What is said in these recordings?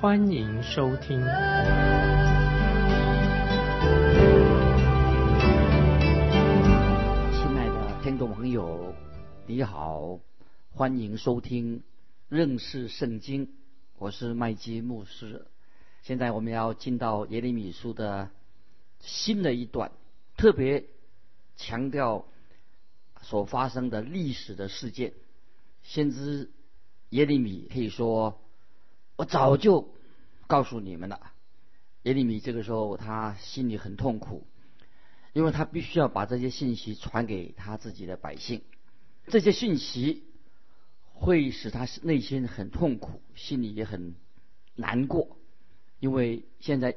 欢迎收听。亲爱的听众朋友，你好，欢迎收听认识圣经，我是麦基牧师。现在我们要进到耶利米书的新的一段，特别。强调所发生的历史的事件，先知耶利米可以说，我早就告诉你们了。耶利米这个时候他心里很痛苦，因为他必须要把这些信息传给他自己的百姓，这些信息会使他内心很痛苦，心里也很难过，因为现在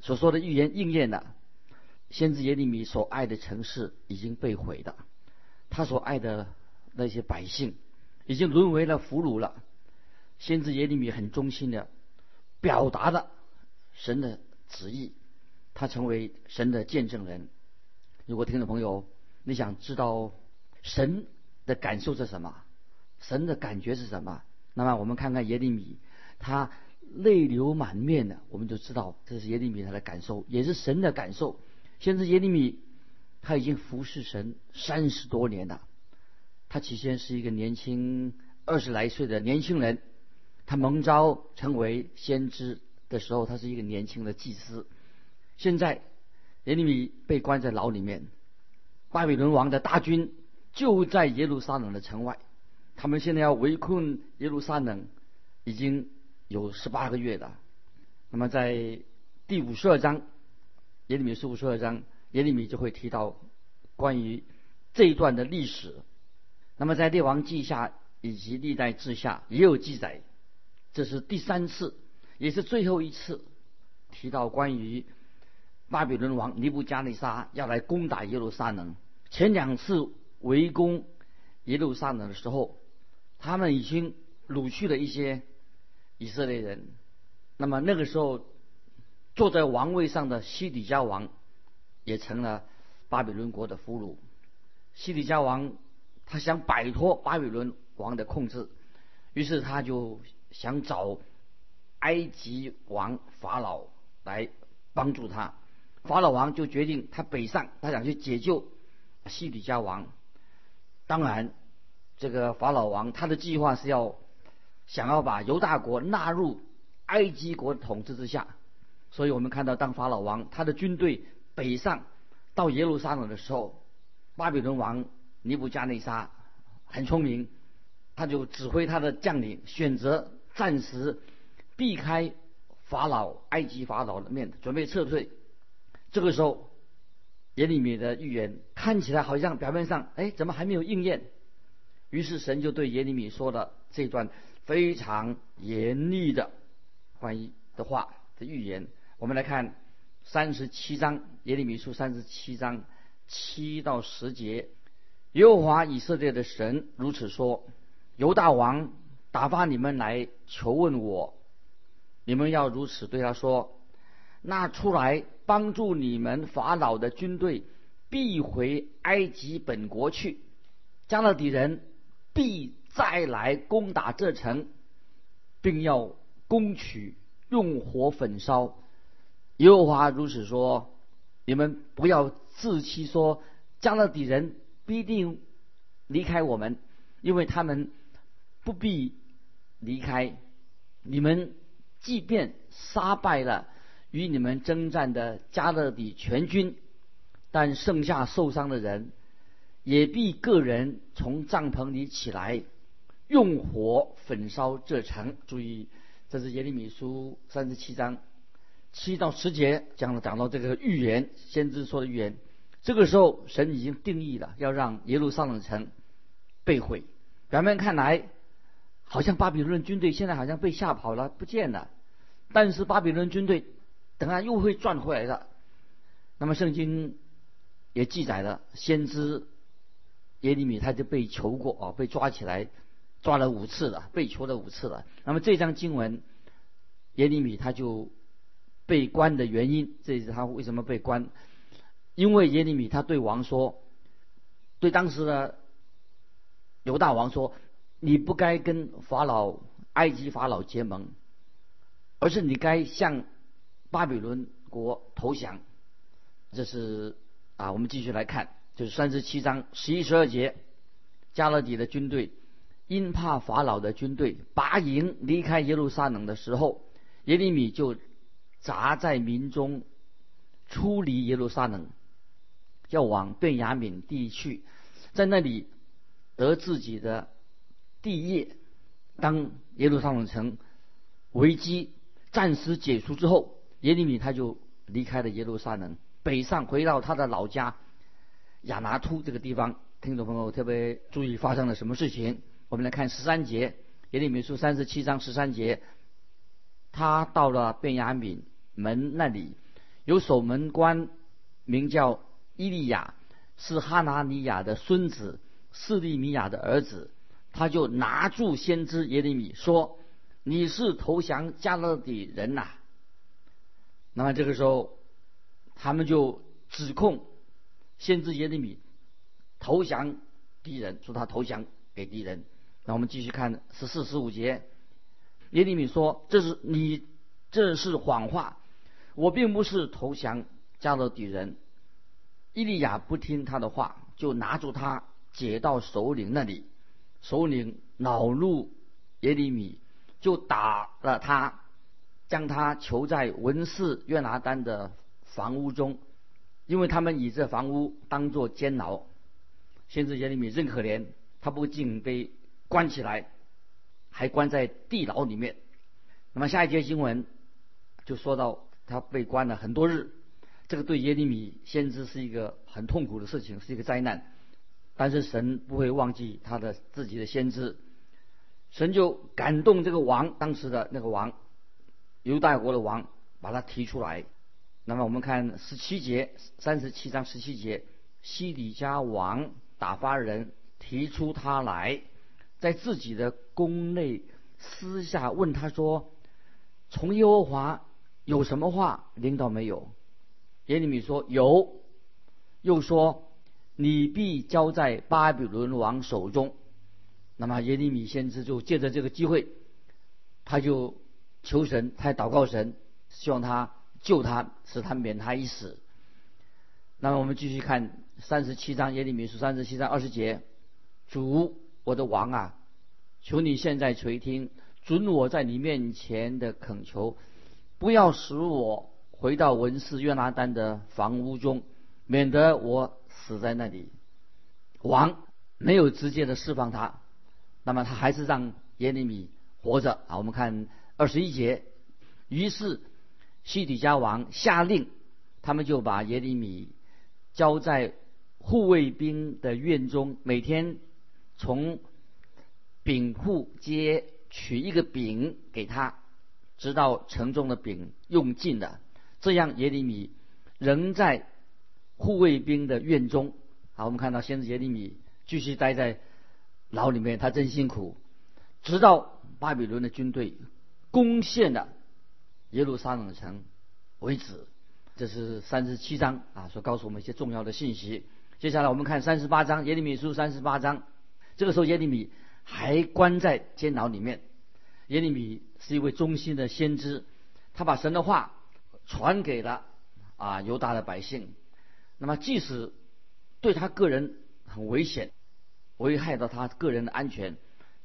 所说的预言应验了。先知耶利米所爱的城市已经被毁了，他所爱的那些百姓已经沦为了俘虏了。先知耶利米很忠心的表达的神的旨意，他成为神的见证人。如果听众朋友你想知道神的感受是什么，神的感觉是什么，那么我们看看耶利米，他泪流满面的，我们就知道这是耶利米他的感受，也是神的感受。先知耶利米，他已经服侍神三十多年了。他起先是一个年轻二十来岁的年轻人，他蒙召成为先知的时候，他是一个年轻的祭司。现在耶利米被关在牢里面，巴比伦王的大军就在耶路撒冷的城外，他们现在要围困耶路撒冷，已经有十八个月了。那么在第五十二章。耶利米书五十二章，耶利米就会提到关于这一段的历史。那么在列王记下以及历代志下也有记载，这是第三次，也是最后一次提到关于巴比伦王尼布加利沙要来攻打耶路撒冷。前两次围攻耶路撒冷的时候，他们已经掳去了一些以色列人。那么那个时候。坐在王位上的西底家王也成了巴比伦国的俘虏。西底家王他想摆脱巴比伦王的控制，于是他就想找埃及王法老来帮助他。法老王就决定他北上，他想去解救西底家王。当然，这个法老王他的计划是要想要把犹大国纳入埃及国统治之下。所以我们看到，当法老王他的军队北上到耶路撒冷的时候，巴比伦王尼布加内沙很聪明，他就指挥他的将领选择暂时避开法老埃及法老的面，准备撤退。这个时候，耶利米的预言看起来好像表面上哎怎么还没有应验？于是神就对耶利米说了这段非常严厉的关于的话的预言。我们来看三十七章耶利米书三十七章七到十节，耶和华以色列的神如此说：犹大王打发你们来求问我，你们要如此对他说：那出来帮助你们法老的军队必回埃及本国去，加勒底人必再来攻打这城，并要攻取，用火焚烧。耶和华如此说：“你们不要自欺，说加勒底人必定离开我们，因为他们不必离开。你们即便杀败了与你们征战的加勒底全军，但剩下受伤的人，也必个人从帐篷里起来，用火焚烧这城。注意，这是耶利米书三十七章。”七到十节讲了讲到这个预言，先知说的预言。这个时候，神已经定义了要让耶路撒冷城被毁。表面看来，好像巴比伦军队现在好像被吓跑了，不见了。但是巴比伦军队等下又会转回来的。那么圣经也记载了，先知耶利米他就被囚过啊，被抓起来，抓了五次了，被囚了五次了。那么这张经文，耶利米他就被关的原因，这是他为什么被关？因为耶利米他对王说，对当时的犹大王说，你不该跟法老埃及法老结盟，而是你该向巴比伦国投降。这是啊，我们继续来看，就是三十七章十一十二节，加勒底的军队因怕法老的军队拔营离开耶路撒冷的时候，耶利米就砸在民中，出离耶路撒冷。要往便雅悯地去，在那里得自己的地业。当耶路撒冷城危机暂时解除之后，耶利米他就离开了耶路撒冷，北上回到他的老家亚拿突这个地方。听众朋友特别注意发生了什么事情？我们来看十三节，耶利米书三十七章十三节，他到了便雅悯门那里，有守门官名叫。伊利亚是哈拿尼亚的孙子，示利米亚的儿子，他就拿住先知耶利米说：“你是投降加勒底人呐？”那么这个时候，他们就指控先知耶利米投降敌人，说他投降给敌人。那我们继续看十四、十五节，耶利米说：“这是你这是谎话，我并不是投降加勒底人。”伊利亚不听他的话，就拿住他解到首领那里。首领恼怒耶利米，就打了他，将他囚在文士约拿丹的房屋中，因为他们以这房屋当作监牢。先知耶利米真可怜，他不仅被关起来，还关在地牢里面。那么下一节新闻就说到他被关了很多日。这个对耶利米先知是一个很痛苦的事情，是一个灾难。但是神不会忘记他的自己的先知，神就感动这个王，当时的那个王，犹大国的王，把他提出来。那么我们看十七节，三十七章十七节，西底家王打发人提出他来，在自己的宫内私下问他说：“从耶和华有什么话领导没有？”耶利米说有，又说你必交在巴比伦王手中。那么耶利米先知就借着这个机会，他就求神，他祷告神，希望他救他，使他免他一死。那么我们继续看三十七章耶利米书三十七章二十节：主我的王啊，求你现在垂听，准我在你面前的恳求，不要使我。回到文士约拿丹的房屋中，免得我死在那里。王没有直接的释放他，那么他还是让耶利米活着啊。我们看二十一节，于是西底家王下令，他们就把耶利米交在护卫兵的院中，每天从饼铺街取一个饼给他，直到城中的饼用尽了。这样耶利米仍在护卫兵的院中。好，我们看到先知耶利米继续待在牢里面，他真辛苦，直到巴比伦的军队攻陷了耶路撒冷城为止。这是三十七章啊，所告诉我们一些重要的信息。接下来我们看三十八章，耶利米书三十八章。这个时候耶利米还关在监牢里面。耶利米是一位忠心的先知，他把神的话。传给了啊犹大的百姓，那么即使对他个人很危险，危害到他个人的安全，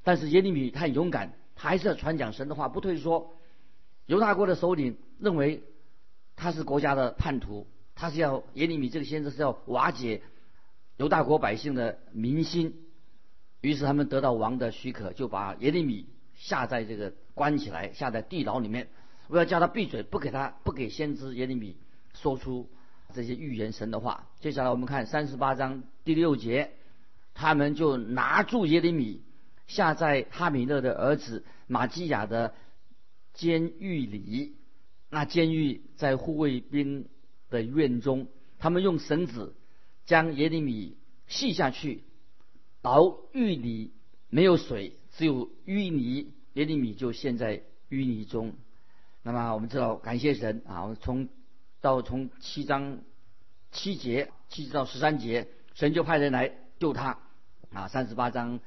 但是耶利米他很勇敢，他还是要传讲神的话，不退缩。犹大国的首领认为他是国家的叛徒，他是要耶利米这个先知是要瓦解犹大国百姓的民心，于是他们得到王的许可，就把耶利米下在这个关起来，下在地牢里面。我要叫他闭嘴，不给他不给先知耶利米说出这些预言神的话。接下来我们看三十八章第六节，他们就拿住耶利米，下在哈米勒的儿子马基亚的监狱里。那监狱在护卫兵的院中，他们用绳子将耶利米系下去，到狱里没有水，只有淤泥，耶利米就陷在淤泥中。那么我们知道，感谢神啊，我们从到从七章七节七到十三节，神就派人来救他啊。三十八章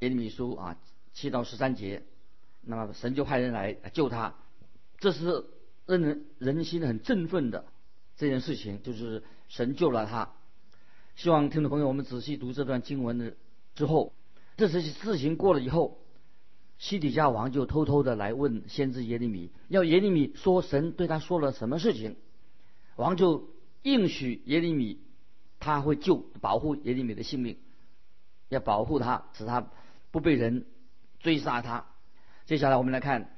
耶利米书啊七到十三节，那么神就派人来救他，这是让人人心很振奋的这件事情，就是神救了他。希望听众朋友，我们仔细读这段经文的之后，这些事情过了以后，西底家王就偷偷的来问先知耶利米，要耶利米说神对他说了什么事情。王就应许耶利米，他会救保护耶利米的性命，要保护他，使他不被人追杀他。接下来我们来看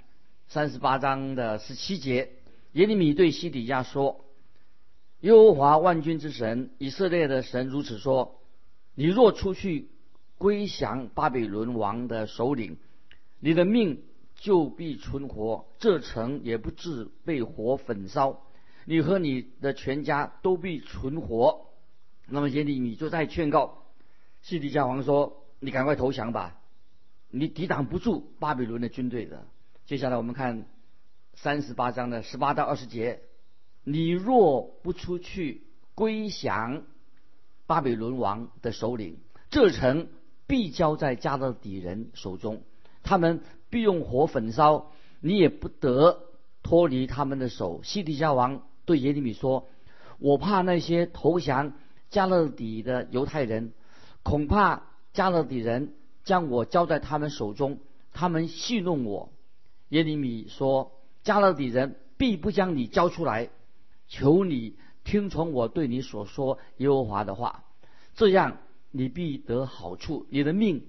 三十八章的十七节，耶利米对西底家说。耶和华万军之神以色列的神如此说：你若出去归降巴比伦王的首领，你的命就必存活，这城也不至被火焚烧，你和你的全家都必存活。那么耶利米就在劝告西底家王说：你赶快投降吧，你抵挡不住巴比伦的军队的。接下来我们看三十八章的十八到二十节。你若不出去归降巴比伦王的首领，这城必交在加勒底人手中，他们必用火焚烧，你也不得脱离他们的手。西底家王对耶利米说：“我怕那些投降加勒底的犹太人，恐怕加勒底人将我交在他们手中，他们戏弄我。”耶利米说：“加勒底人必不将你交出来。”求你听从我对你所说耶和华的话，这样你必得好处，你的命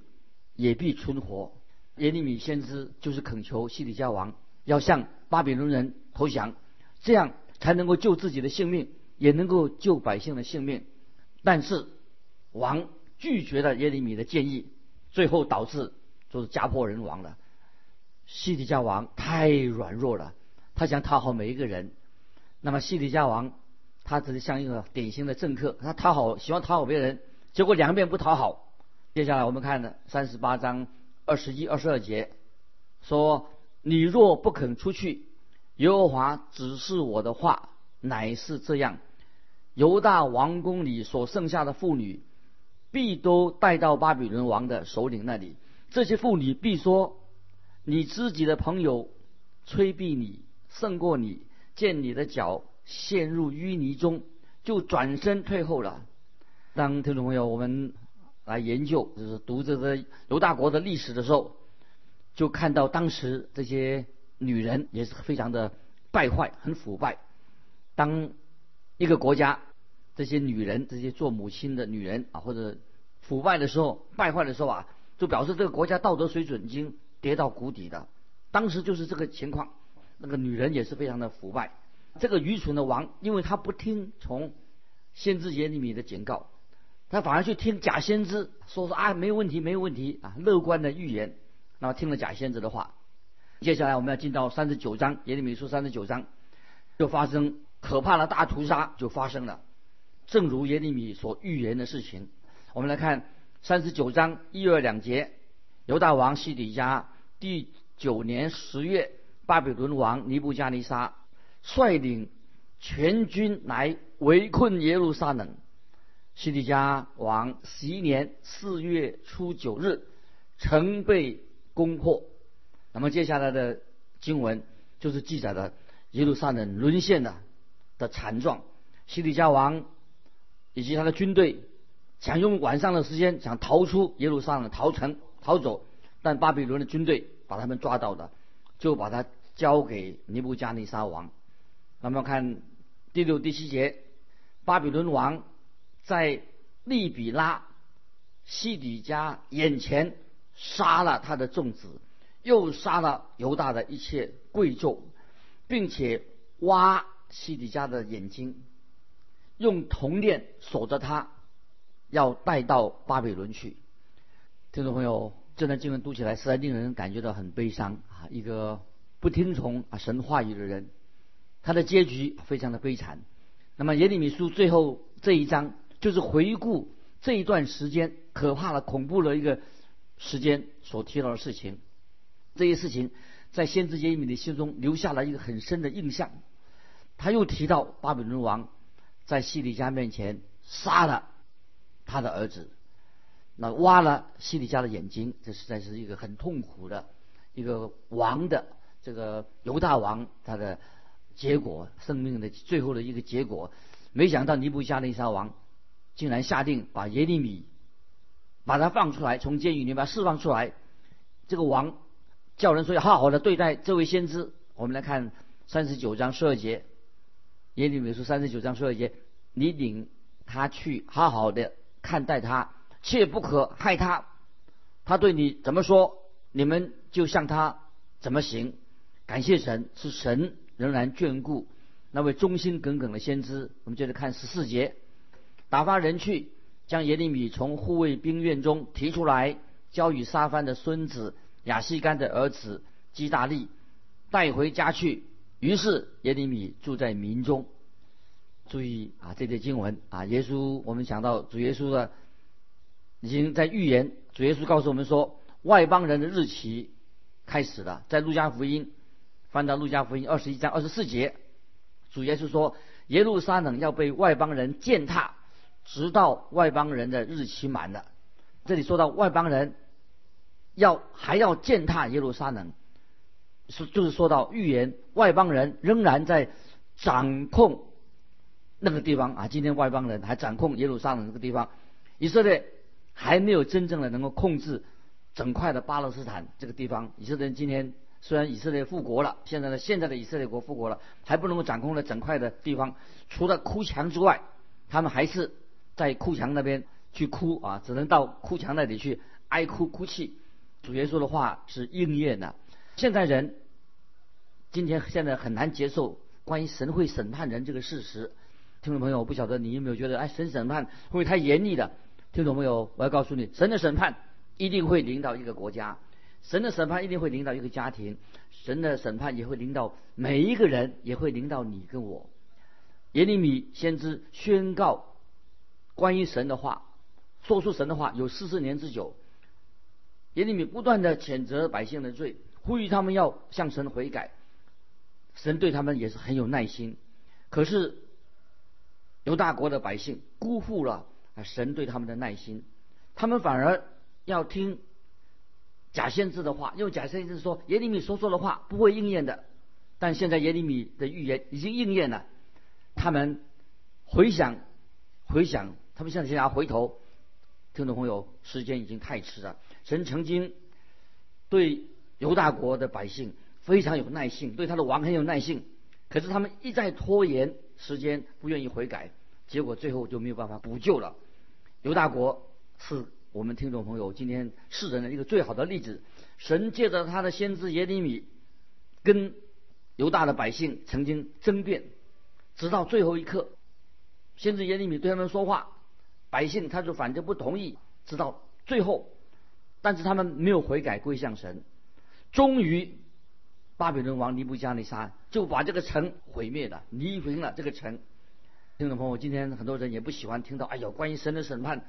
也必存活。耶利米先知就是恳求西底家王要向巴比伦人投降，这样才能够救自己的性命，也能够救百姓的性命。但是王拒绝了耶利米的建议，最后导致就是家破人亡了。西底家王太软弱了，他想讨好每一个人。那么西底家王，他只是像一个典型的政客，他讨好喜欢讨好别人，结果两边不讨好。接下来我们看的三十八章二十一、二十二节，说：“你若不肯出去，耶和华指示我的话乃是这样：犹大王宫里所剩下的妇女，必都带到巴比伦王的首领那里。这些妇女必说：你自己的朋友催逼你胜过你。”见你的脚陷入淤泥中，就转身退后了。当听众朋友我们来研究，就是读这个犹大国的历史的时候，就看到当时这些女人也是非常的败坏，很腐败。当一个国家这些女人，这些做母亲的女人啊，或者腐败的时候、败坏的时候啊，就表示这个国家道德水准已经跌到谷底的。当时就是这个情况。那个女人也是非常的腐败，这个愚蠢的王，因为他不听从先知耶利米的警告，他反而去听假先知说说啊没有问题没有问题啊乐观的预言，那么听了假先知的话，接下来我们要进到三十九章耶利米书三十九章，就发生可怕的大屠杀就发生了，正如耶利米所预言的事情，我们来看三十九章一二两节，犹大王西底家第九年十月。巴比伦王尼布加尼沙率领全军来围困耶路撒冷。西底家王十一年四月初九日，城被攻破。那么接下来的经文就是记载的耶路撒冷沦陷的的惨状。西底家王以及他的军队想用晚上的时间想逃出耶路撒冷逃城逃走，但巴比伦的军队把他们抓到的，就把他。交给尼布加尼沙王。那么看第六、第七节，巴比伦王在利比拉西底家眼前杀了他的众子，又杀了犹大的一切贵胄，并且挖西底家的眼睛，用铜链锁着他，要带到巴比伦去。听众朋友，这段经文读起来实在令人感觉到很悲伤啊！一个。不听从啊神话语的人，他的结局非常的悲惨。那么耶利米书最后这一章就是回顾这一段时间可怕的、恐怖的一个时间所提到的事情。这些事情在先知耶利米的心中留下了一个很深的印象。他又提到巴比伦王在西里家面前杀了他的儿子，那挖了西里家的眼睛，这实在是一个很痛苦的一个王的这个犹大王他的结果，生命的最后的一个结果。没想到尼布加尼撒王竟然下定把耶利米把他放出来，从监狱里把他释放出来。这个王叫人说要好好的对待这位先知。我们来看三十九章十二节。耶利米书三十九章十二节，你领他去，好好的看待他，切不可害他。他对你怎么说，你们就向他怎么行。感谢神，是神仍然眷顾那位忠心耿耿的先知。我们接着看十四节，打发人去，将耶利米从护卫兵院中提出来，交与沙番的孙子亚西干的儿子基大利，带回家去。于是耶利米住在民中。注意啊，这节经文啊，耶稣我们想到主耶稣的已经在预言。主耶稣告诉我们说，外邦人的日期开始了。在路加福音翻到路加福音二十一章二十四节，主耶稣说，耶路撒冷要被外邦人践踏，直到外邦人的日期满了。这里说到外邦人要还要践踏耶路撒冷。是，就是说到预言，外邦人仍然在掌控那个地方啊。今天外邦人还掌控耶路撒冷这个地方，以色列还没有真正的能够控制整块的巴勒斯坦这个地方。以色列人今天虽然以色列复国了，现在呢，现在的以色列国复国了，还不能够掌控了整块的地方。除了哭墙之外，他们还是在哭墙那边去哭啊，只能到哭墙那里去哀哭哭泣。主耶稣的话是应验的。现在人今天现在很难接受关于神会审判人这个事实。听众朋友，我不晓得你有没有觉得，哎，神审判会不会太严厉了？听众朋友，我要告诉你，神的审判一定会领导一个国家，神的审判一定会领导一个家庭，神的审判也会领导每一个人，也会领导你跟我。耶利米先知宣告关于神的话，说出神的话有四十年之久。耶利米不断的谴责百姓的罪。呼吁他们要向神悔改，神对他们也是很有耐心。可是犹大国的百姓辜负了啊神对他们的耐心，他们反而要听假先知的话，用假先知说耶利米所说的话不会应验的。但现在耶利米的预言已经应验了，他们回想回想，他们现在想要回头，听众朋友，时间已经太迟了。神曾经对。犹大国的百姓非常有耐性，对他的王很有耐性，可是他们一再拖延时间，不愿意悔改，结果最后就没有办法补救了。犹大国是我们听众朋友今天世人的一个最好的例子。神借着他的先知耶利米，跟犹大的百姓曾经争辩，直到最后一刻，先知耶利米对他们说话，百姓他就反正不同意，直到最后，但是他们没有悔改归向神。终于，巴比伦王尼布加尼撒就把这个城毁灭了，夷平了这个城。听众朋友，今天很多人也不喜欢听到，哎呦，关于神的审判，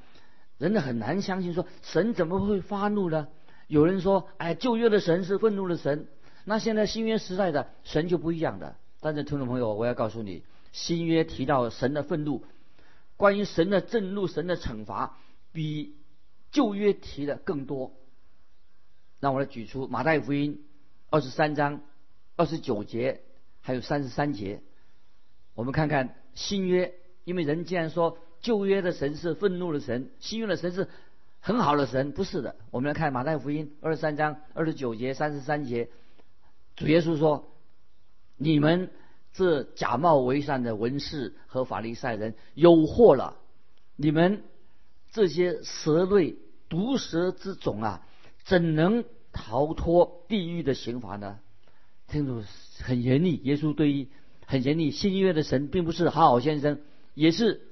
人的很难相信，说神怎么会发怒呢？有人说，哎，旧约的神是愤怒的神，那现在新约时代的神就不一样的。但是，听众朋友，我要告诉你，新约提到神的愤怒，关于神的震怒、神的惩罚，比旧约提的更多。让我来举出马太福音二十三章二十九节，还有三十三节。我们看看新约，因为人既然说旧约的神是愤怒的神，新约的神是很好的神，不是的。我们来看马太福音二十三章二十九节、三十三节，主耶稣说：“你们这假冒为善的文士和法利赛人，有祸了！你们这些蛇类、毒蛇之种啊！”怎能逃脱地狱的刑罚呢？听着很严厉。耶稣对于很严厉。新约的神并不是好好先生，也是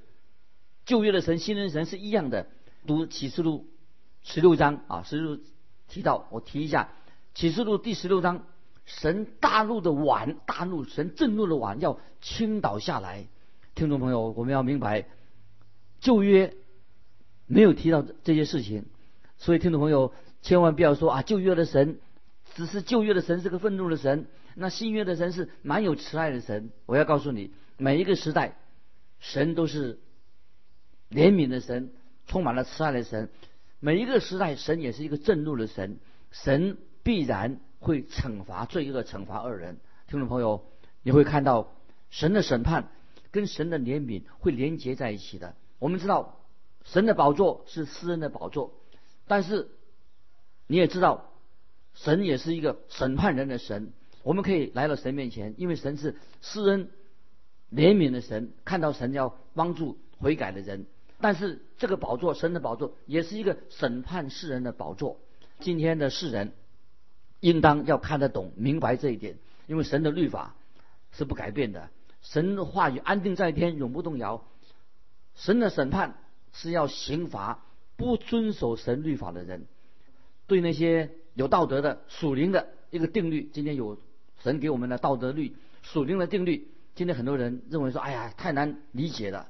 旧约的神、新约神是一样的。读启示录十六章啊，十六提到我提一下启示录第十六章神大怒的碗，大怒，神震怒的碗要倾倒下来。听众朋友，我们要明白，旧约没有提到这些事情，所以听众朋友千万不要说啊，旧约的神只是旧约的神是个愤怒的神，那新约的神是蛮有慈爱的神。我要告诉你，每一个时代，神都是怜悯的神，充满了慈爱的神。每一个时代，神也是一个震怒的神，神必然会惩罚罪恶，惩罚恶人。听众朋友，你会看到神的审判跟神的怜悯会连接在一起的。我们知道，神的宝座是私人的宝座，但是你也知道，神也是一个审判人的神。我们可以来到神面前，因为神是私人怜悯的神，看到神要帮助悔改的人。但是这个宝座，神的宝座，也是一个审判世人的宝座。今天的世人，应当要看得懂、明白这一点，因为神的律法是不改变的，神的话语安定在天，永不动摇。神的审判是要刑罚不遵守神律法的人，对那些有道德的属灵的一个定律。今天有神给我们的道德律、属灵的定律。今天很多人认为说：“哎呀，太难理解了。”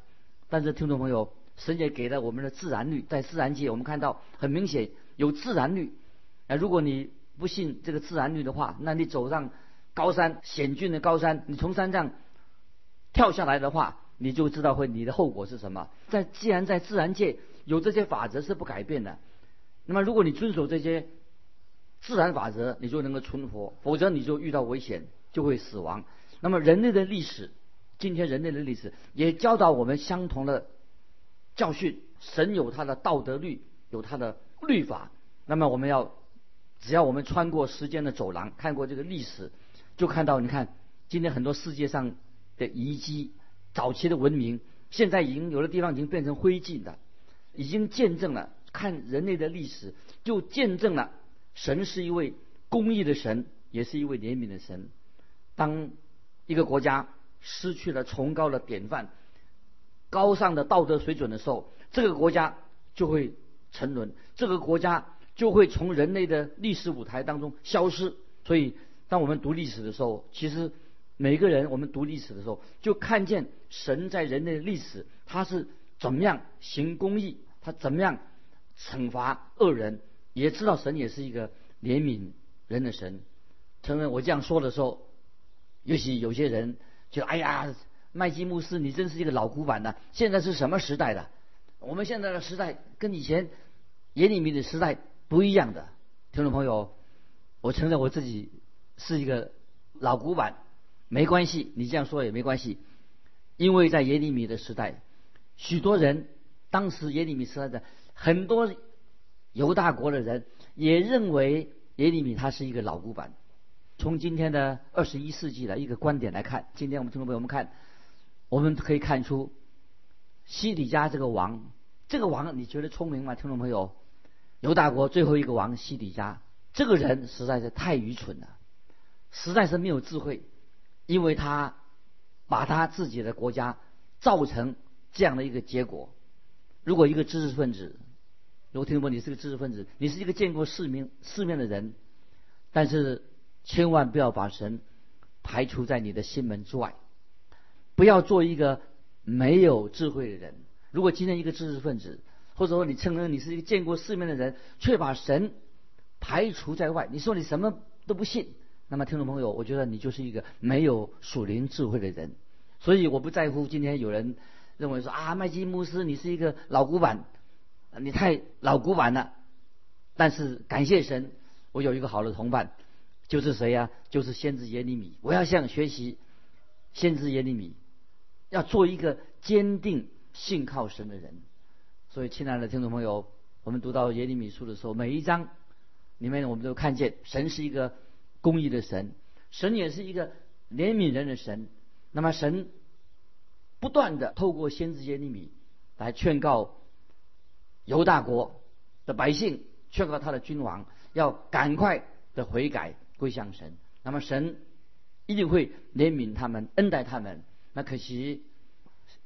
但是听众朋友。神也给了我们的自然律，在自然界我们看到很明显有自然律。啊，如果你不信这个自然律的话，那你走上高山险峻的高山，你从山上跳下来的话，你就知道会你的后果是什么。在既然在自然界有这些法则是不改变的，那么如果你遵守这些自然法则，你就能够存活；否则你就遇到危险，就会死亡。那么人类的历史，今天人类的历史也教导我们相同的。教训神有他的道德律，有他的律法。那么我们要，只要我们穿过时间的走廊，看过这个历史，就看到你看今天很多世界上的遗迹，早期的文明，现在已经有的地方已经变成灰烬的，已经见证了看人类的历史，就见证了神是一位公义的神，也是一位怜悯的神。当一个国家失去了崇高的典范。高尚的道德水准的时候，这个国家就会沉沦，这个国家就会从人类的历史舞台当中消失。所以，当我们读历史的时候，其实每个人我们读历史的时候，就看见神在人类的历史，他是怎么样行公义，他怎么样惩罚恶人，也知道神也是一个怜悯人的神。承认我这样说的时候，尤其有些人就哎呀。麦基牧师，你真是一个老古板的。现在是什么时代的？我们现在的时代跟以前耶利米的时代不一样的。听众朋友，我承认我自己是一个老古板，没关系，你这样说也没关系。因为在耶利米的时代，许多人当时耶利米时代的很多犹大国的人也认为耶利米他是一个老古板。从今天的二十一世纪的一个观点来看，今天我们听众朋友，们看。我们可以看出，西底家这个王，这个王你觉得聪明吗？听众朋友，犹大国最后一个王西底家，这个人实在是太愚蠢了，实在是没有智慧，因为他把他自己的国家造成这样的一个结果。如果一个知识分子，如果听众你是个知识分子，你是一个见过世面世面的人，但是千万不要把神排除在你的心门之外。不要做一个没有智慧的人。如果今天一个知识分子，或者说你承认你是一个见过世面的人，却把神排除在外，你说你什么都不信，那么听众朋友，我觉得你就是一个没有属灵智慧的人。所以我不在乎今天有人认为说啊，麦基牧师你是一个老古板，你太老古板了。但是感谢神，我有一个好的同伴，就是谁呀？就是先知耶利米。我要向学习先知耶利米。要做一个坚定信靠神的人，所以亲爱的听众朋友，我们读到耶利米书的时候，每一章里面我们都看见神是一个公义的神，神也是一个怜悯人的神。那么神不断的透过先知耶利米来劝告犹大国的百姓，劝告他的君王要赶快的悔改归向神。那么神一定会怜悯他们，恩待他们。那可惜，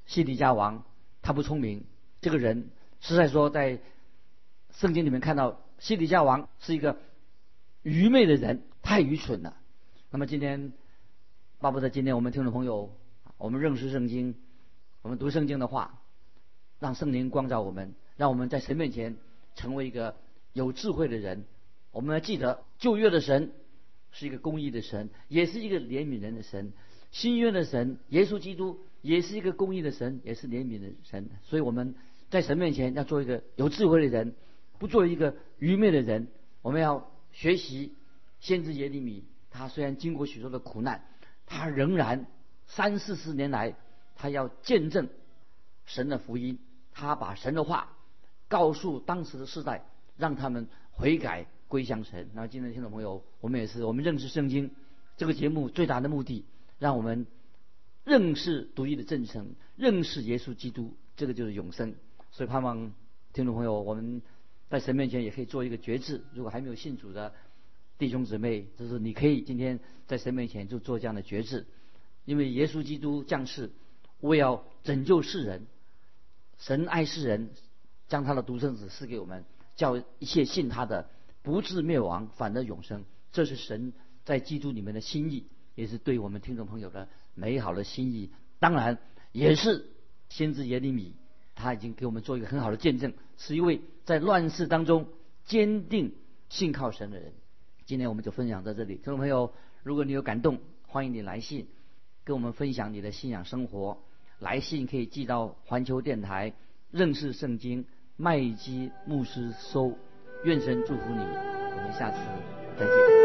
西底家王他不聪明。这个人实在说，在圣经里面看到西底家王是一个愚昧的人，太愚蠢了。那么今天，巴不得今天我们听众朋友，我们认识圣经，我们读圣经的话，让圣灵光照我们，让我们在神面前成为一个有智慧的人。我们要记得旧约的神是一个公义的神，也是一个怜悯人的神；新约的神耶稣基督也是一个公义的神，也是怜悯的神。所以我们在神面前要做一个有智慧的人，不做一个愚昧的人。我们要学习先知耶利米，他虽然经过许多的苦难，他仍然三四十年来，他要见证神的福音，他把神的话告诉当时的世代，让他们悔改。归向神。那今天听众朋友，我们也是，我们认识圣经这个节目最大的目的，让我们认识独一的真神，认识耶稣基督，这个就是永生。所以盼望听众朋友，我们在神面前也可以做一个决志。如果还没有信主的弟兄姊妹，就是你可以今天在神面前就做这样的决志，因为耶稣基督降世为要拯救世人，神爱世人，将他的独生子赐给我们，叫一切信他的。不至灭亡，反得永生，这是神在基督里面的心意，也是对我们听众朋友的美好的心意。当然，也是先知耶利米，他已经给我们做一个很好的见证，是一位在乱世当中坚定信靠神的人。今天我们就分享到这里，听众朋友，如果你有感动，欢迎你来信跟我们分享你的信仰生活。来信可以寄到环球电台认识圣经麦基牧师收。愿神祝福你，我们下次再见。